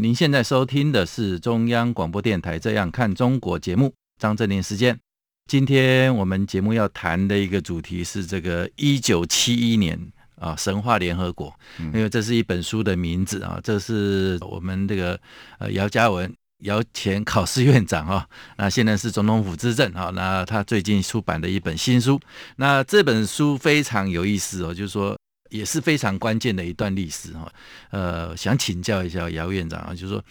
您现在收听的是中央广播电台《这样看中国》节目，张振林时间。今天我们节目要谈的一个主题是这个一九七一年啊，神话联合国，因为这是一本书的名字啊，这是我们这个呃姚嘉文姚前考试院长啊，那现在是总统府资政啊，那他最近出版的一本新书，那这本书非常有意思哦，就是说。也是非常关键的一段历史哈，呃，想请教一下姚院长啊，就是说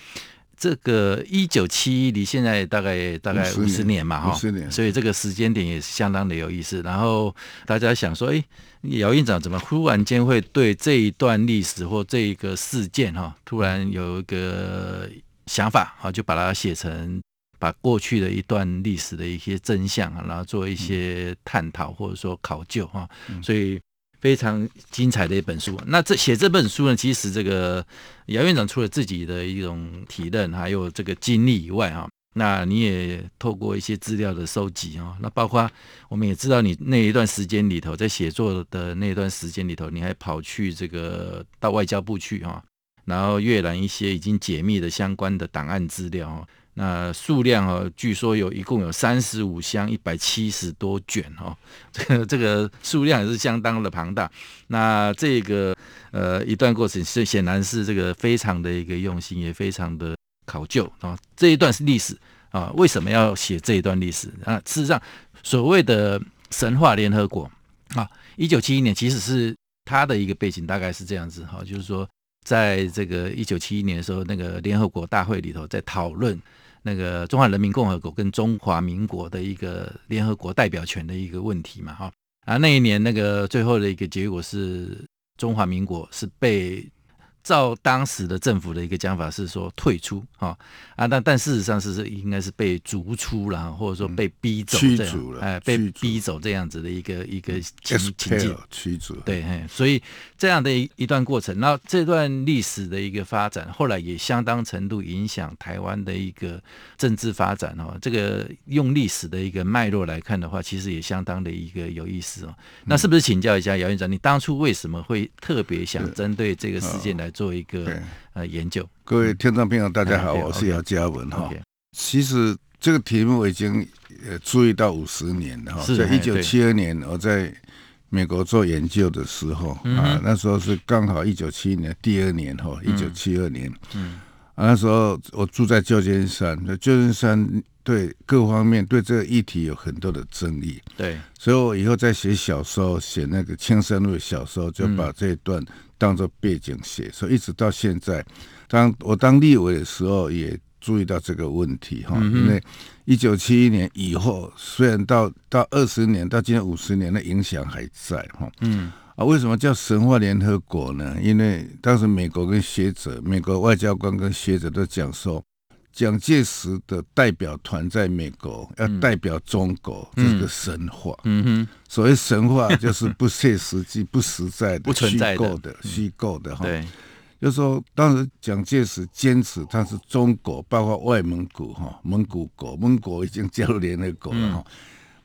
这个一九七一离现在大概大概五十年嘛哈，五十年，所以这个时间点也是相当的有意思。然后大家想说，哎，姚院长怎么忽然间会对这一段历史或这一个事件哈，突然有一个想法啊，就把它写成把过去的一段历史的一些真相啊，然后做一些探讨或者说考究哈，所以。非常精彩的一本书。那这写这本书呢，其实这个姚院长除了自己的一种体认，还有这个经历以外，哈，那你也透过一些资料的收集，哈，那包括我们也知道你那一段时间里头，在写作的那一段时间里头，你还跑去这个到外交部去，哈，然后阅览一些已经解密的相关的档案资料，那数量哦，据说有一共有三十五箱，一百七十多卷哦，这个这个数量也是相当的庞大。那这个呃一段过程是显然是这个非常的一个用心，也非常的考究啊。这一段是历史啊，为什么要写这一段历史啊？事实上，所谓的神话联合国啊，一九七一年其实是它的一个背景，大概是这样子哈，就是说在这个一九七一年的时候，那个联合国大会里头在讨论。那个中华人民共和国跟中华民国的一个联合国代表权的一个问题嘛，哈，啊，那一年那个最后的一个结果是中华民国是被。照当时的政府的一个讲法是说退出啊啊，但但事实上是是应该是被逐出了，或者说被逼走这样，驱逐了，哎，被逼走这样子的一个一个情情境，驱逐。对，所以这样的一一段过程，那这段历史的一个发展，后来也相当程度影响台湾的一个政治发展哦。这个用历史的一个脉络来看的话，其实也相当的一个有意思哦。那是不是请教一下姚院长，你当初为什么会特别想针对这个事件来？做一个呃研究，各位听众朋友，大家好，我是姚嘉文哈。其实这个题目我已经呃注意到五十年了哈，在一九七二年我在美国做研究的时候啊，那时候是刚好一九七一年第二年哈，一九七二年，嗯，那时候我住在旧金山，那旧金山对各方面对这个议题有很多的争议，对，所以我以后在写小说，写那个青山路的小说，就把这一段。当做背景写，所以一直到现在，当我当立委的时候，也注意到这个问题哈。因为一九七一年以后，虽然到到二十年，到今天五十年的影响还在哈。嗯啊，为什么叫神话联合国呢？因为当时美国跟学者、美国外交官跟学者都讲说。蒋介石的代表团在美国要代表中国，这个神话。嗯哼，所谓神话就是不切实际、不实在的、虚构的、虚构的哈。对，就是说当时蒋介石坚持他是中国，包括外蒙古哈、蒙古国，蒙古已经加入联合国了哈。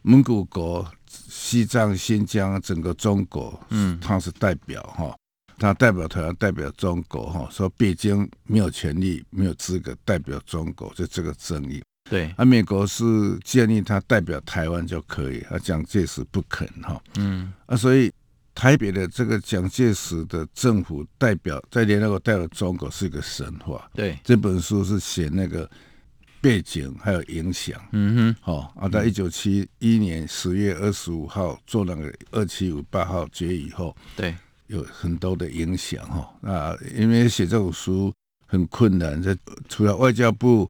蒙古国、西藏、新疆，整个中国，嗯，他是代表哈。他代表台湾代表中国哈，说北京没有权利、没有资格代表中国，就这个争议。对，啊美国是建议他代表台湾就可以，啊蒋介石不肯哈。嗯，啊，所以台北的这个蒋介石的政府代表在联合国代表中国是一个神话。对，这本书是写那个背景还有影响。嗯哼，好啊，在一九七一年十月二十五号做那个二七五八号决议以后，对。有很多的影响哈那，因为写这种书很困难，这除了外交部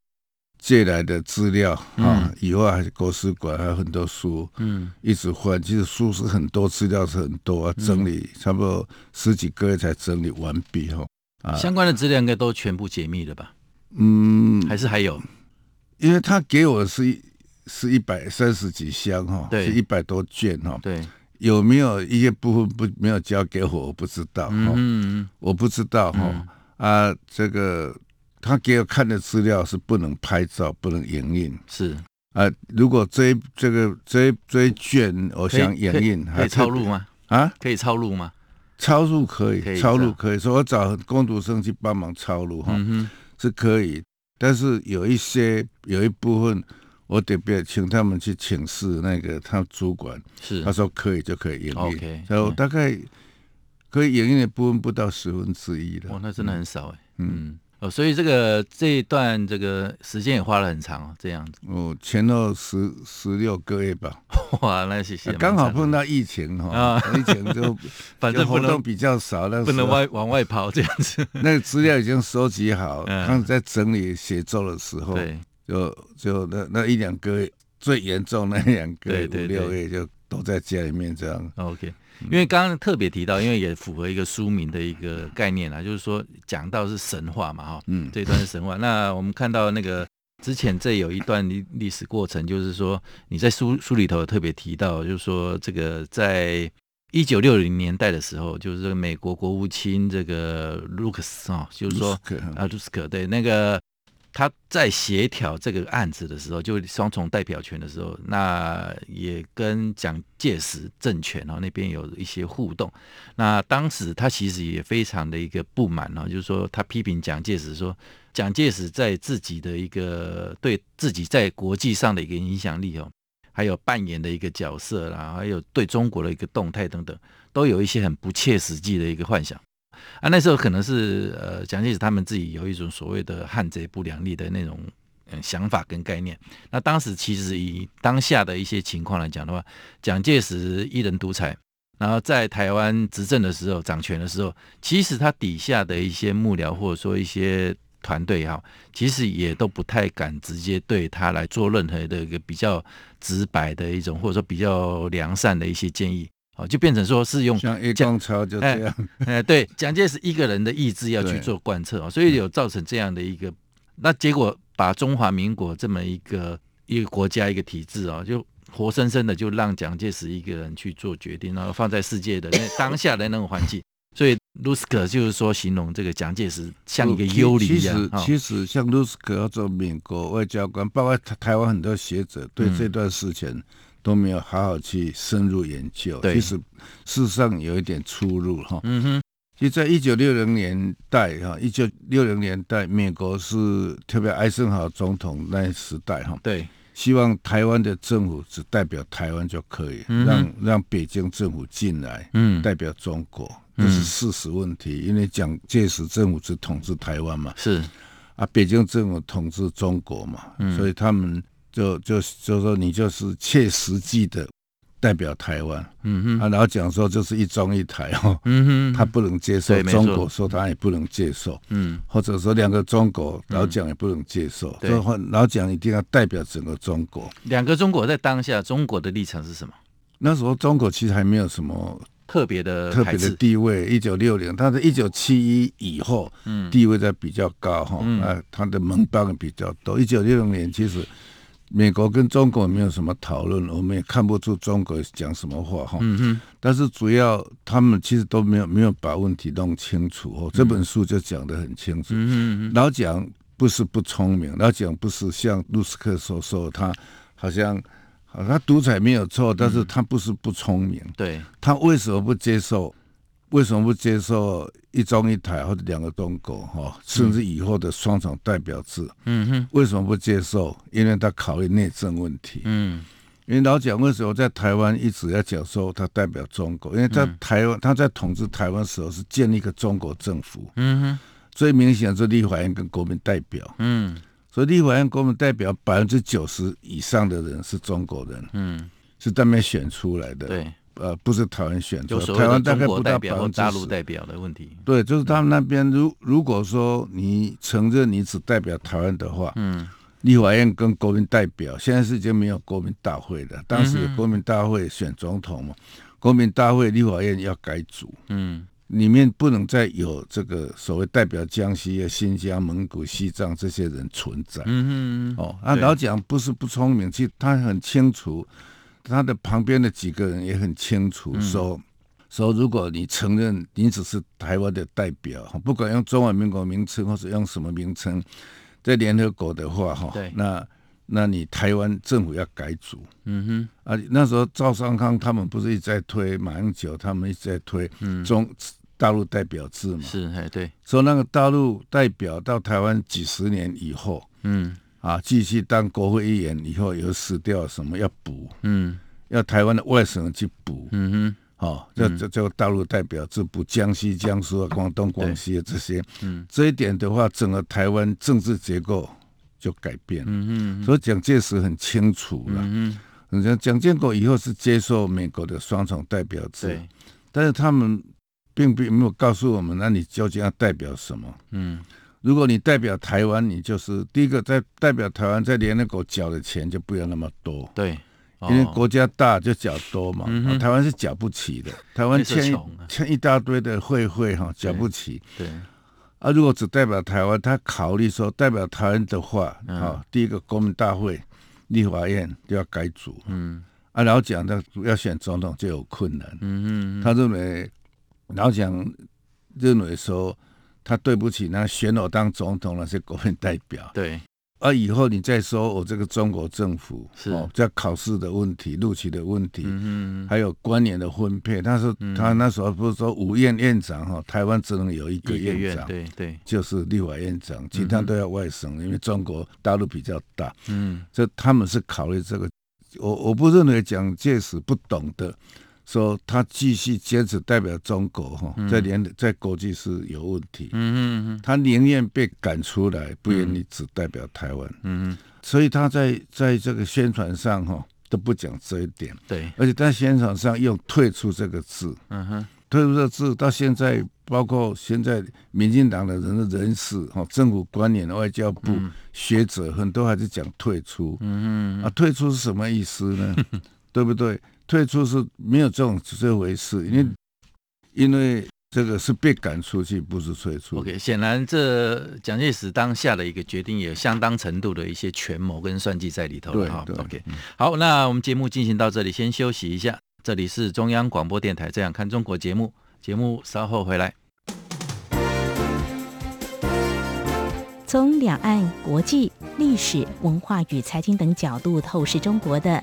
借来的资料啊，以外还是国史馆还有很多书，嗯，一直换。其实书是很多，资料是很多啊，整理差不多十几个月才整理完毕哈。啊，相关的资料应该都全部解密了吧？嗯，还是还有？因为他给我的是一是一百三十几箱哈，对，是一百多卷哈，对，有没有一些部分不没有交给我？我不知道哈，嗯，我不知道哈、嗯、啊，这个他给我看的资料是不能拍照，不能影印，是啊，如果这一这个这一这一卷我想影印，可以抄录吗？啊，可以抄录吗？抄录可以，可以抄录可以，所以我找工读生去帮忙抄录哈，嗯、是可以。但是有一些有一部分，我得别请他们去请示那个他主管，是他说可以就可以营业，OK，然后大概可以营业的部分不到十分之一的，哦，那真的很少哎，嗯。嗯哦，所以这个这一段这个时间也花了很长哦，这样子。哦，前后十十六个月吧。哇，那谢谢。刚好碰到疫情哈，啊，疫情就 反正活动比较少，那不能外往外跑这样子。那个资料已经收集好，刚在整理写作的时候，对，就就那那一两个月最严重那两个月五六个月就都在家里面这样。OK。因为刚刚特别提到，因为也符合一个书名的一个概念啊，就是说讲到是神话嘛，哈，嗯，这一段是神话。那我们看到那个之前这有一段历历史过程，就是说你在书书里头特别提到，就是说这个在一九六零年代的时候，就是这个美国国务卿这个卢克斯啊，就是说啊卢斯克对那个。他在协调这个案子的时候，就双重代表权的时候，那也跟蒋介石政权哦那边有一些互动。那当时他其实也非常的一个不满哦，就是说他批评蒋介石说，蒋介石在自己的一个对自己在国际上的一个影响力哦，还有扮演的一个角色啦，还有对中国的一个动态等等，都有一些很不切实际的一个幻想。啊，那时候可能是呃，蒋介石他们自己有一种所谓的汉贼不两立的那种嗯想法跟概念。那当时其实以当下的一些情况来讲的话，蒋介石一人独裁，然后在台湾执政的时候掌权的时候，其实他底下的一些幕僚或者说一些团队也好，其实也都不太敢直接对他来做任何的一个比较直白的一种或者说比较良善的一些建议。哦，就变成说是用像一光超就这样，哎，哎，对，蒋介石一个人的意志要去做贯彻哦，所以有造成这样的一个，那结果把中华民国这么一个一个国家一个体制啊，就活生生的就让蒋介石一个人去做决定，然后放在世界的那当下的那种环境，所以卢斯克就是说形容这个蒋介石像一个幽灵一样。其实，其实像卢斯克要做美国外交官，包括台湾很多学者对这段事情。嗯都没有好好去深入研究，其实事实上有一点出入哈。嗯哼，其实在一九六零年代哈，一九六零年代，美国是特别艾森豪总统那时代哈，对，希望台湾的政府只代表台湾就可以，嗯、让让北京政府进来，嗯，代表中国，这是事实问题，因为蒋介石政府只统治台湾嘛，是。啊，北京政府统治中国嘛，嗯、所以他们。就就就说你就是切实际的代表台湾，嗯哼，啊，然后讲说就是一中一台哦，嗯哼，他不能接受中国，说他也不能接受，嗯，或者说两个中国，老蒋也不能接受，对，老蒋一定要代表整个中国。两个中国在当下，中国的立场是什么？那时候中国其实还没有什么特别的特别的地位。一九六零，他是一九七一以后，嗯，地位在比较高哈，啊，他的盟邦比较多。一九六零年其实。美国跟中国没有什么讨论，我们也看不出中国讲什么话哈。嗯哼。但是主要他们其实都没有没有把问题弄清楚哦。这本书就讲得很清楚。嗯哼。老蒋不是不聪明，老蒋不是像卢斯克所说，他好像他独裁没有错，但是他不是不聪明。对。他为什么不接受？为什么不接受一中一台或者两个中国哈，甚至以后的双重代表制？嗯哼，为什么不接受？因为他考虑内政问题。嗯，因为老蒋为什么在台湾一直要讲说他代表中国？因为在台湾他在统治台湾的时候是建立一个中国政府。嗯哼，最明显是立法院跟国民代表。嗯，所以立法院国民代表百分之九十以上的人是中国人。嗯，是这边选出来的。对。呃，不是台湾选择，台湾大概不到百分之。大陆代表的问题，对，就是他们那边，如如果说你承认你只代表台湾的话，嗯，立法院跟国民代表现在是已经没有国民大会的，当时有国民大会选总统嘛，国民大会立法院要改组，嗯，里面不能再有这个所谓代表江西、新疆、蒙古、西藏这些人存在。嗯哼，哦，啊，老蒋不是不聪明，其实他很清楚，他的旁边的几个人也很清楚，嗯、说说如果你承认你只是台湾的代表，不管用中华民国名称或者用什么名称，在联合国的话，哈，那。那你台湾政府要改组，嗯哼，啊，那时候赵尚康他们不是一直在推，马英九他们一直在推中、嗯、大陆代表制嘛，是，哎，对，说那个大陆代表到台湾几十年以后，嗯，啊，继续当国会议员以后有死掉什么要补，嗯，要台湾的外省人去补，嗯哼，哦，这这这个大陆代表这补江西、江苏啊、广东、广西的这些，嗯，这一点的话，整个台湾政治结构。就改变，嗯嗯，所以蒋介石很清楚了，嗯嗯，蒋蒋建国以后是接受美国的双重代表制，但是他们并并没有告诉我们，那你究竟要代表什么？嗯，如果你代表台湾，你就是第一个在代表台湾，在联合国缴的钱就不要那么多，对，哦、因为国家大就缴多嘛，台湾是缴不起的，台湾欠欠一大堆的会费哈，缴不起，对。对。啊，如果只代表台湾，他考虑说代表台湾的话，啊、第一个国民大会、立法院就要改组，嗯，啊，老蒋他要选总统就有困难，嗯嗯，他认为老蒋认为说他对不起那选我当总统那些国民代表，对。而、啊、以后你再说我这个中国政府是。哦，在考试的问题、录取的问题，嗯，还有官员的分配，他说、嗯、他那时候不是说五院院长哈，台湾只能有一个院长，对对，就是立法院长，其他都要外省、嗯，因为中国大陆比较大，嗯，这他们是考虑这个，我我不认为蒋介石不懂得。说他继续坚持代表中国哈，在联在国际是有问题。嗯嗯嗯，他宁愿被赶出来，不愿意只代表台湾。嗯嗯，所以他在在这个宣传上哈都不讲这一点。对，而且在宣传上用“退出”这个字。嗯哼，退出这个字到现在，包括现在民进党的人的人士哈，政府官员、外交部、嗯、学者很多还是讲退出。嗯嗯，啊，退出是什么意思呢？对不对？退出是没有这种这回事，因为因为这个是被赶出去，不是退出。OK，显然这蒋介石当下的一个决定，有相当程度的一些权谋跟算计在里头。了哈，OK，好，那我们节目进行到这里，先休息一下。这里是中央广播电台《这样看中国》节目，节目稍后回来。从两岸、国际、历史、文化与财经等角度透视中国的。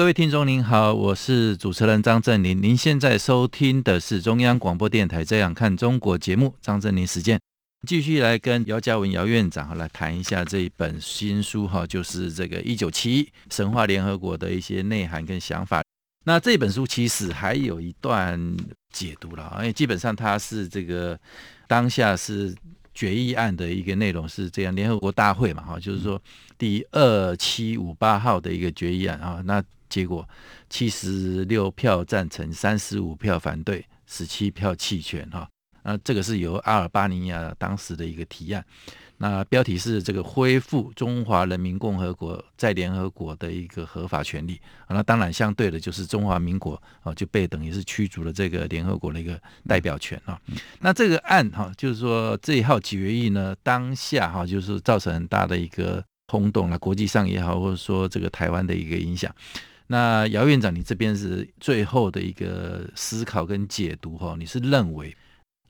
各位听众您好，我是主持人张正霖。您现在收听的是中央广播电台《这样看中国》节目，张正霖时间，继续来跟姚嘉文姚院长来谈一下这一本新书哈，就是这个一九七一神话联合国的一些内涵跟想法。那这本书其实还有一段解读了，因为基本上它是这个当下是决议案的一个内容是这样，联合国大会嘛哈，就是说第二七五八号的一个决议案啊，那。结果七十六票赞成，三十五票反对，十七票弃权哈。那这个是由阿尔巴尼亚当时的一个提案。那标题是这个恢复中华人民共和国在联合国的一个合法权利。那当然相对的就是中华民国啊就被等于是驱逐了这个联合国的一个代表权啊。那这个案哈，就是说这一号决议呢，当下哈就是造成很大的一个轰动了，国际上也好，或者说这个台湾的一个影响。那姚院长，你这边是最后的一个思考跟解读哈？你是认为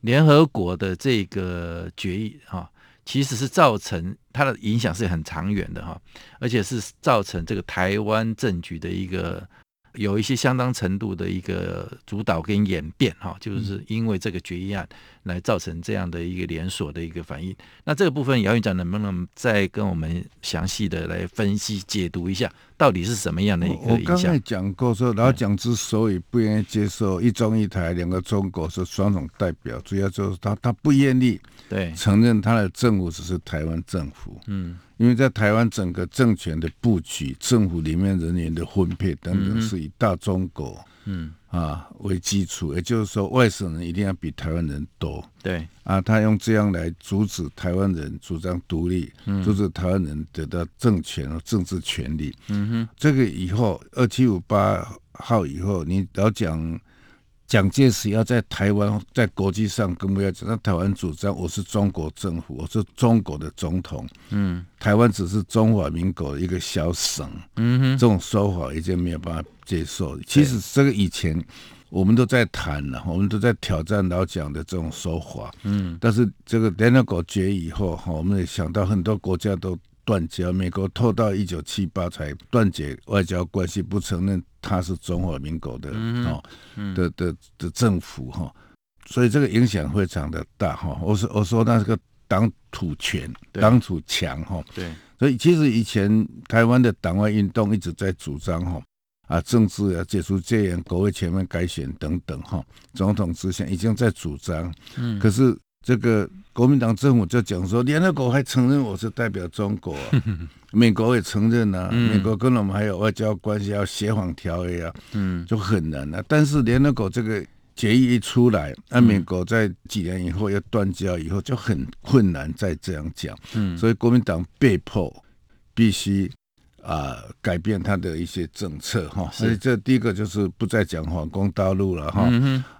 联合国的这个决议哈，其实是造成它的影响是很长远的哈，而且是造成这个台湾政局的一个。有一些相当程度的一个主导跟演变，哈，就是因为这个决议案来造成这样的一个连锁的一个反应。那这个部分，姚院长能不能再跟我们详细的来分析解读一下，到底是什么样的一个影响？我刚才讲过说，老蒋之所以不愿意接受一中一台两个中国是双重代表，主要就是他他不愿意对承认他的政府只是台湾政府，嗯。因为在台湾整个政权的布局、政府里面人员的分配等等，是以大中国嗯啊为基础，也就是说，外省人一定要比台湾人多。对啊，他用这样来阻止台湾人主张独立，阻止台湾人得到政权和政治权利。嗯哼，这个以后二七五八号以后，你老讲。蒋介石要在台湾，在国际上更不要讲，那台湾主张我是中国政府，我是中国的总统，嗯，台湾只是中华民国的一个小省，嗯哼，这种说法已经没有办法接受。其实这个以前我们都在谈了，我们都在挑战老蒋的这种说法，嗯，但是这个联合国决议以后，哈，我们也想到很多国家都。断交，美国拖到一九七八才断绝外交关系，不承认他是中华民国的哦、嗯哦、的的的政府哈，所以这个影响非常的大哈。我说我说那是个党土权，党土强哈。对，所以其实以前台湾的党外运动一直在主张哈啊，政治要解除戒严，国会全面改选等等哈，总统直选已经在主张，嗯，可是。这个国民党政府就讲说，联合国还承认我是代表中国，啊，美国也承认啊，美国跟我们还有外交关系，要协防条约啊，嗯，就很难啊。但是联合国这个决议一出来，那美国在几年以后要断交以后，就很困难再这样讲，嗯，所以国民党被迫必须啊改变他的一些政策哈。所以这第一个就是不再讲反攻大陆了哈，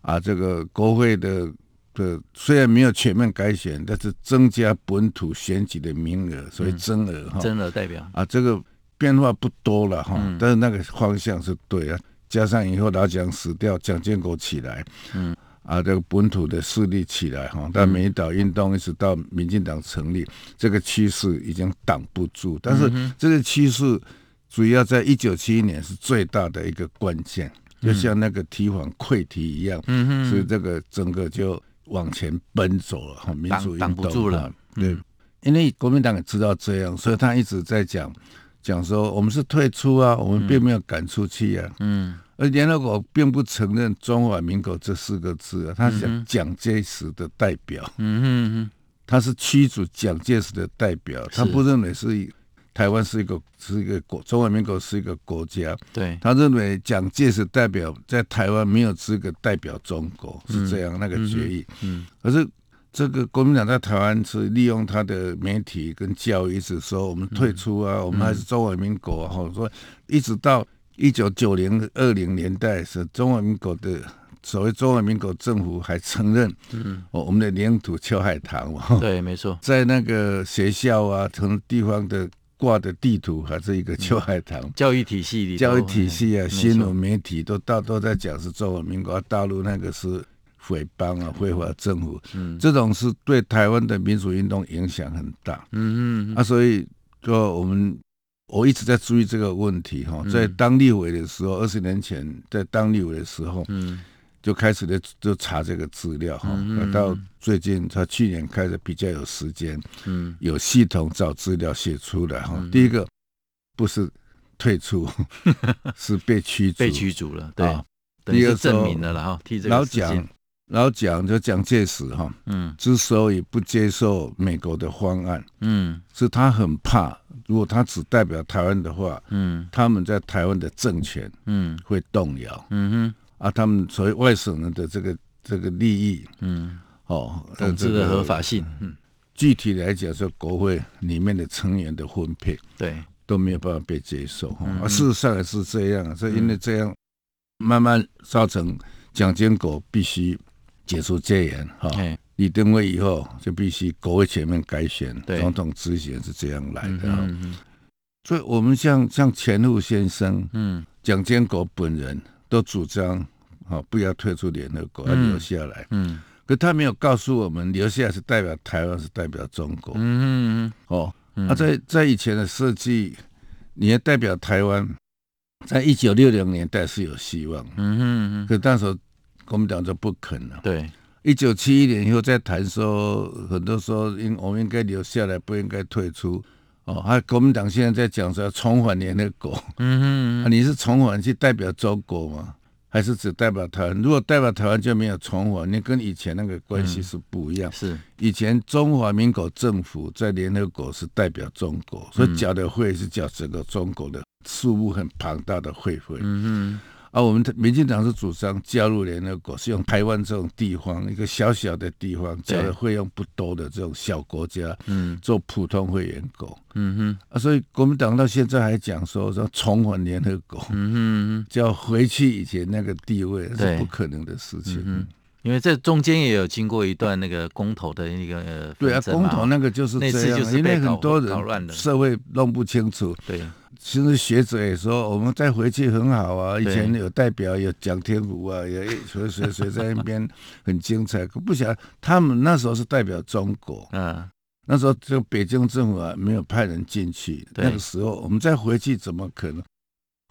啊，这个国会的。的虽然没有全面改选，但是增加本土选举的名额，所以增额哈，增额代表。啊，这个变化不多了哈，嗯、但是那个方向是对啊。加上以后老蒋死掉，蒋经国起来，嗯。啊，这个本土的势力起来哈，但美丽岛运动一直到民进党成立，这个趋势已经挡不住。但是这个趋势主要在一九七一年是最大的一个关键，就像那个提防溃堤一样，嗯哼，所以这个整个就。往前奔走了哈，民主运动挡不住了，对，因为国民党也知道这样，所以他一直在讲讲说，我们是退出啊，我们并没有赶出去啊，嗯，而联合国并不承认中华民国这四个字啊，他是蒋介石的代表，嗯哼哼，他是驱逐蒋介石的代表，他不认为是。台湾是一个是一个国，中华民国是一个国家。对，他认为蒋介石代表在台湾没有资格代表中国，是这样、嗯、那个决议。嗯，可是这个国民党在台湾是利用他的媒体跟教育，一直说我们退出啊，嗯、我们还是中华民国、啊。哈、嗯，说一直到一九九零二零年代，是中华民国的所谓中华民国政府还承认，嗯，我们的领土秋海棠嘛。对，没错，在那个学校啊，从地方的。挂的地图还是一个秋海棠、嗯，教育体系里，教育体系啊，新闻媒体都大都在讲是中华民国，大陆那个是匪帮啊，非法政府，嗯，这种是对台湾的民主运动影响很大，嗯嗯，啊，所以就我们我一直在注意这个问题哈，在当立委的时候，二十年前在当立委的时候，嗯。就开始的就查这个资料哈，嗯、到最近他去年开始比较有时间，嗯，有系统找资料写出来哈。嗯、第一个不是退出，是被驱逐，被驱逐了，对。啊、第二个证明了哈，老蒋老蒋就蒋介石哈，嗯，之所以不接受美国的方案，嗯，是他很怕，如果他只代表台湾的话，嗯，他们在台湾的政权，嗯，会动摇，嗯哼。啊，他们所谓外省人的这个这个利益，嗯，哦，统治的合法性，嗯，具体来讲，说国会里面的成员的分配，对，都没有办法被接受，哈、事实上也是这样，所以因为这样，慢慢造成蒋经国必须解除戒严，哈、哦，李登辉以后就必须国会前面改选，总统直选是这样来的，嗯嗯嗯、所以我们像像钱穆先生，嗯，蒋经国本人。都主张，好不要退出联合国，要留下来。嗯，嗯，可他没有告诉我们，留下来是代表台湾，是代表中国。嗯嗯嗯。哦，那、啊、在在以前的设计，你要代表台湾，在一九六零年代是有希望。嗯嗯嗯。可那时候国民党就不肯了。对。一九七一年以后再谈说，很多说应我们应该留下来，不应该退出。哦，国民党现在在讲说要重返联合国。嗯哼嗯。啊，你是重返去代表中国吗？还是只代表台湾？如果代表台湾就没有重返，你跟以前那个关系是不一样。嗯、是以前中华民国政府在联合国是代表中国，所以缴的会是缴整个中国的数目很庞大的会费。嗯嗯。啊，我们民进党是主张加入联合国，是用台湾这种地方一个小小的地方，交的费用不多的这种小国家，嗯，做普通会员国，嗯哼，啊，所以国民党到现在还讲说说重返联合国，嗯哼，就要回去以前那个地位，是不可能的事情，嗯，因为这中间也有经过一段那个公投的那个，对啊，公投那个就是这样，因为很多人社会弄不清楚，对。其实学者也说，我们再回去很好啊。以前有代表，有蒋天福啊，有谁谁谁在那边很精彩。可不晓得他们那时候是代表中国，嗯，那时候就北京政府啊没有派人进去。那个时候我们再回去怎么可能？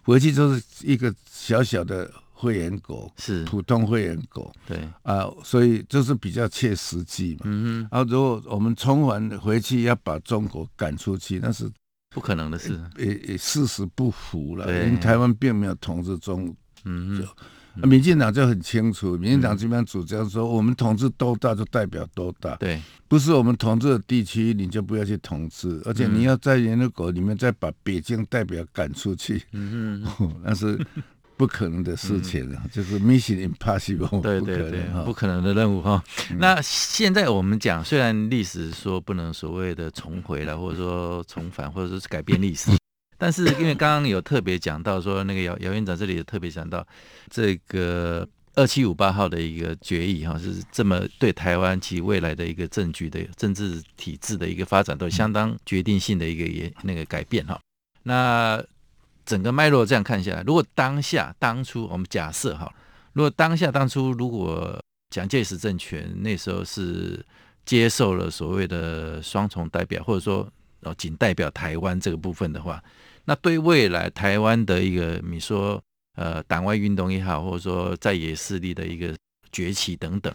回去就是一个小小的会员国，是普通会员国，对啊，所以就是比较切实际嘛。嗯嗯。啊，如果我们重返回去要把中国赶出去，那是。不可能的事，也也，事实不符了。因为台湾并没有统治中，嗯嗯，民进党就很清楚，民进党这边主张说，我们统治多大就代表多大，对，不是我们统治的地区你就不要去统治，而且你要在联合国里面再把北京代表赶出去，嗯嗯，那是。不可能的事情，嗯、就是 mission impossible，对对对，不可能的任务哈。嗯、那现在我们讲，虽然历史说不能所谓的重回了，或者说重返，或者说是改变历史，但是因为刚刚有特别讲到说，那个姚姚院长这里也特别讲到这个二七五八号的一个决议哈，是这么对台湾及未来的一个政局的政治体制的一个发展都相当决定性的一个也那个改变哈。那整个脉络这样看下来，如果当下当初我们假设哈，如果当下当初如果蒋介石政权那时候是接受了所谓的双重代表，或者说哦仅代表台湾这个部分的话，那对未来台湾的一个你说呃党外运动也好，或者说在野势力的一个崛起等等，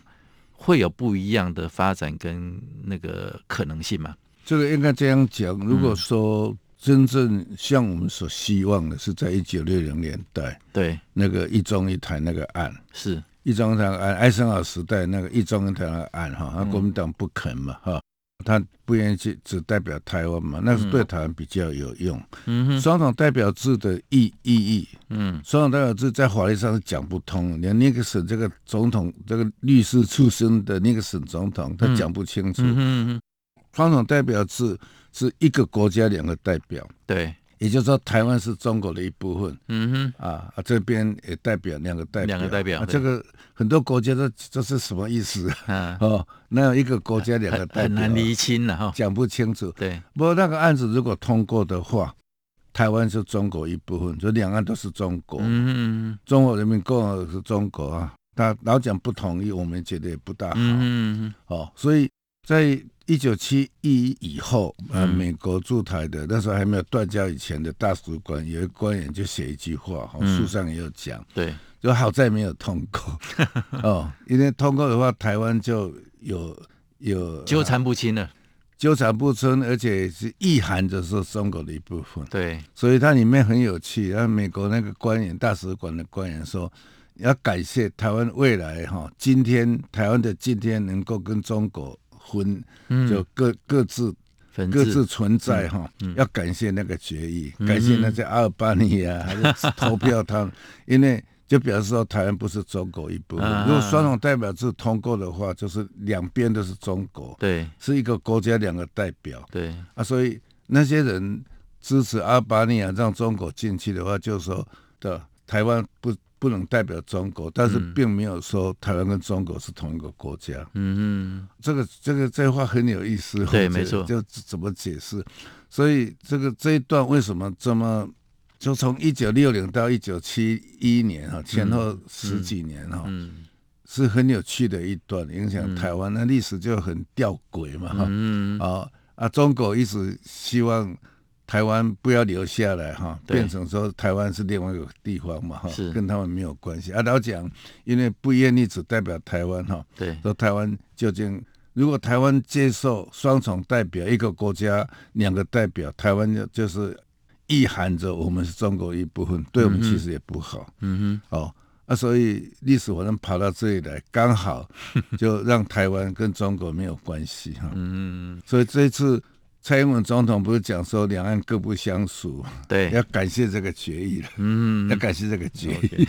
会有不一样的发展跟那个可能性吗？这个应该这样讲，如果说、嗯。真正像我们所希望的，是在一九六零年代，对。那个一中一台那个案，是。一中一台案，艾森豪时代那个一中一台那个案哈，那国民党不肯嘛哈，他不愿意去只代表台湾嘛，那是对台湾比较有用。嗯哼，双重代表制的意意义，嗯，双重代表制在法律上是讲不通，连尼克省这个总统这个律师出身的尼克省总统，他讲不清楚。嗯哼，双重代表制。是一个国家两个代表，对，也就是说台湾是中国的一部分，嗯哼，啊啊这边也代表两个代表，两个代表，啊、这个很多国家都这是什么意思？啊、哦，那有一个国家两个代表。很难厘清了哈，讲不清楚。对，不过那个案子如果通过的话，台湾是中国一部分，就两岸都是中国，嗯哼，中国人民共和国是中国啊，他老蒋不同意，我们觉得也不大好，嗯哼，哦，所以在。一九七一以后，呃，美国驻台的、嗯、那时候还没有断交以前的大使馆，有一个官员就写一句话，哈，书上也有讲，嗯、对，就好在没有通过，哦，因为通过的话，台湾就有有纠缠不清了，纠缠不清，而且是意涵着是中国的一部分，对，所以它里面很有趣，然后美国那个官员，大使馆的官员说，要感谢台湾未来哈，今天台湾的今天能够跟中国。分就各各自各自存在哈，要感谢那个决议，感谢那些阿尔巴尼亚还是投票他们，因为就表示说台湾不是中国一部分。如果双重代表制通过的话，就是两边都是中国，对，是一个国家两个代表，对。啊，所以那些人支持阿尔巴尼亚让中国进去的话，就是说的台湾不。不能代表中国，但是并没有说台湾跟中国是同一个国家。嗯嗯，这个这个这话很有意思。对，没错，就怎么解释？所以这个这一段为什么这么？就从一九六零到一九七一年哈，前后十几年哈，是很有趣的一段，影响台湾的历史就很吊诡嘛，哈、嗯，啊啊，中国一直希望台湾不要留下来，哈，变成说台湾是另外一个地方嘛，哈，跟他们没有关系。啊，老蒋因为不愿意只代表台湾，哈，对，说台湾究竟如果台湾接受双重代表，一个国家两个代表，台湾就就是意含着我们是中国一部分，对我们其实也不好，嗯哼，哦。啊，所以历史我能跑到这里来，刚好就让台湾跟中国没有关系哈。嗯，所以这一次蔡英文总统不是讲说两岸各不相属，对，要感谢这个决议了。嗯，要感谢这个决议，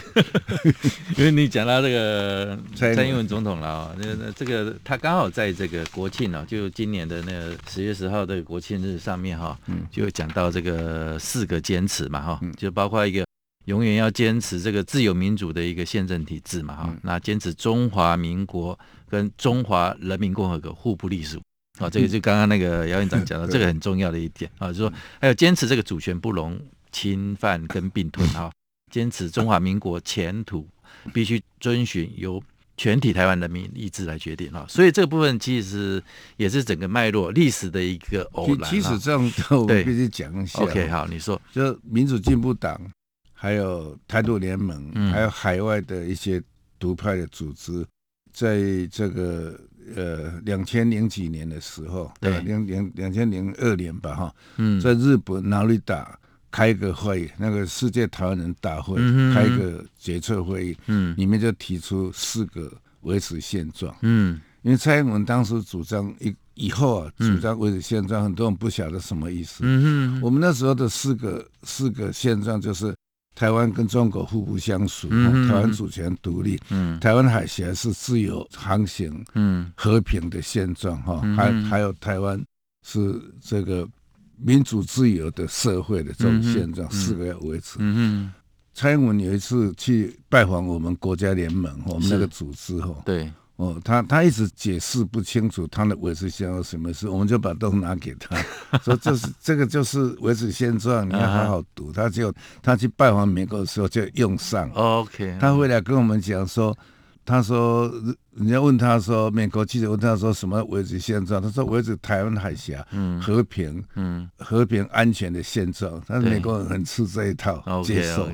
因为你讲到这个蔡英文。总统了啊，那那这个他刚好在这个国庆啊，就今年的那个十月十号的国庆日上面哈，就讲到这个四个坚持嘛哈，就包括一个。永远要坚持这个自由民主的一个宪政体制嘛，哈、嗯，那坚持中华民国跟中华人民共和国互不隶属，啊，这个就刚刚那个姚院长讲的，这个很重要的一点啊，就是说还有坚持这个主权不容侵犯跟并吞啊，坚持中华民国前途必须遵循由全体台湾人民意志来决定啊，所以这个部分其实也是整个脉络历史的一个偶然。其实这样，我必须讲一下。OK，好，你说，就民主进步党。还有台独联盟，嗯、还有海外的一些独派的组织，在这个呃两千零几年的时候，对，两两两千零二年吧，哈，嗯，在日本哪里打开个会议，那个世界台湾人大会开个决策会议，嗯，里面就提出四个维持现状，嗯，因为蔡英文当时主张以以后啊，主张维持现状，很多人不晓得什么意思，嗯嗯，我们那时候的四个四个现状就是。台湾跟中国互不相属，嗯、台湾主权独立，嗯、台湾海峡是自由航行、嗯、和平的现状，哈、嗯，还还有台湾是这个民主自由的社会的这种现状，嗯、四个要维持。蔡英文有一次去拜访我们国家联盟，我们那个组织，哈，对。哦，他他一直解释不清楚他的维持现状什么事，我们就把都拿给他，说这是这个就是维持现状，你要好好读。他就他去拜访美国的时候就用上。OK，他回来跟我们讲说，他说人家问他说，美国记者问他说什么维持现状，他说维持台湾海峡和平，嗯，和平安全的现状。但是美国人很吃这一套，接受。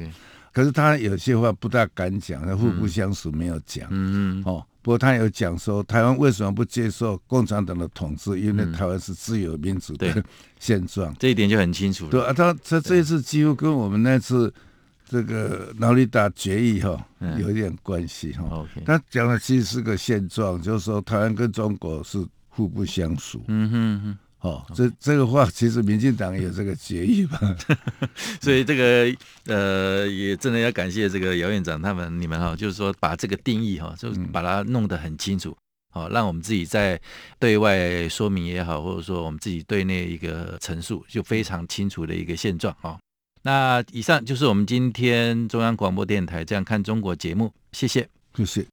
可是他有些话不大敢讲，他互不相属没有讲。嗯嗯，哦。不过他有讲说，台湾为什么不接受共产党的统治？因为台湾是自由民主的现状，这一点就很清楚了。对啊，他他这一次几乎跟我们那次这个劳力打决议哈有一点关系哈。他讲的其实是个现状，就是说台湾跟中国是互不相属。嗯哼哼。哦，这这个话其实民进党有这个决议吧，所以这个呃也真的要感谢这个姚院长他们你们哈，就是说把这个定义哈，就把它弄得很清楚，好，让我们自己在对外说明也好，或者说我们自己对内一个陈述就非常清楚的一个现状啊。那以上就是我们今天中央广播电台这样看中国节目，谢谢，谢谢。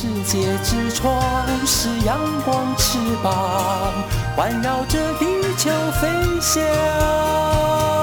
世界之窗，是阳光翅膀环绕着地球飞翔。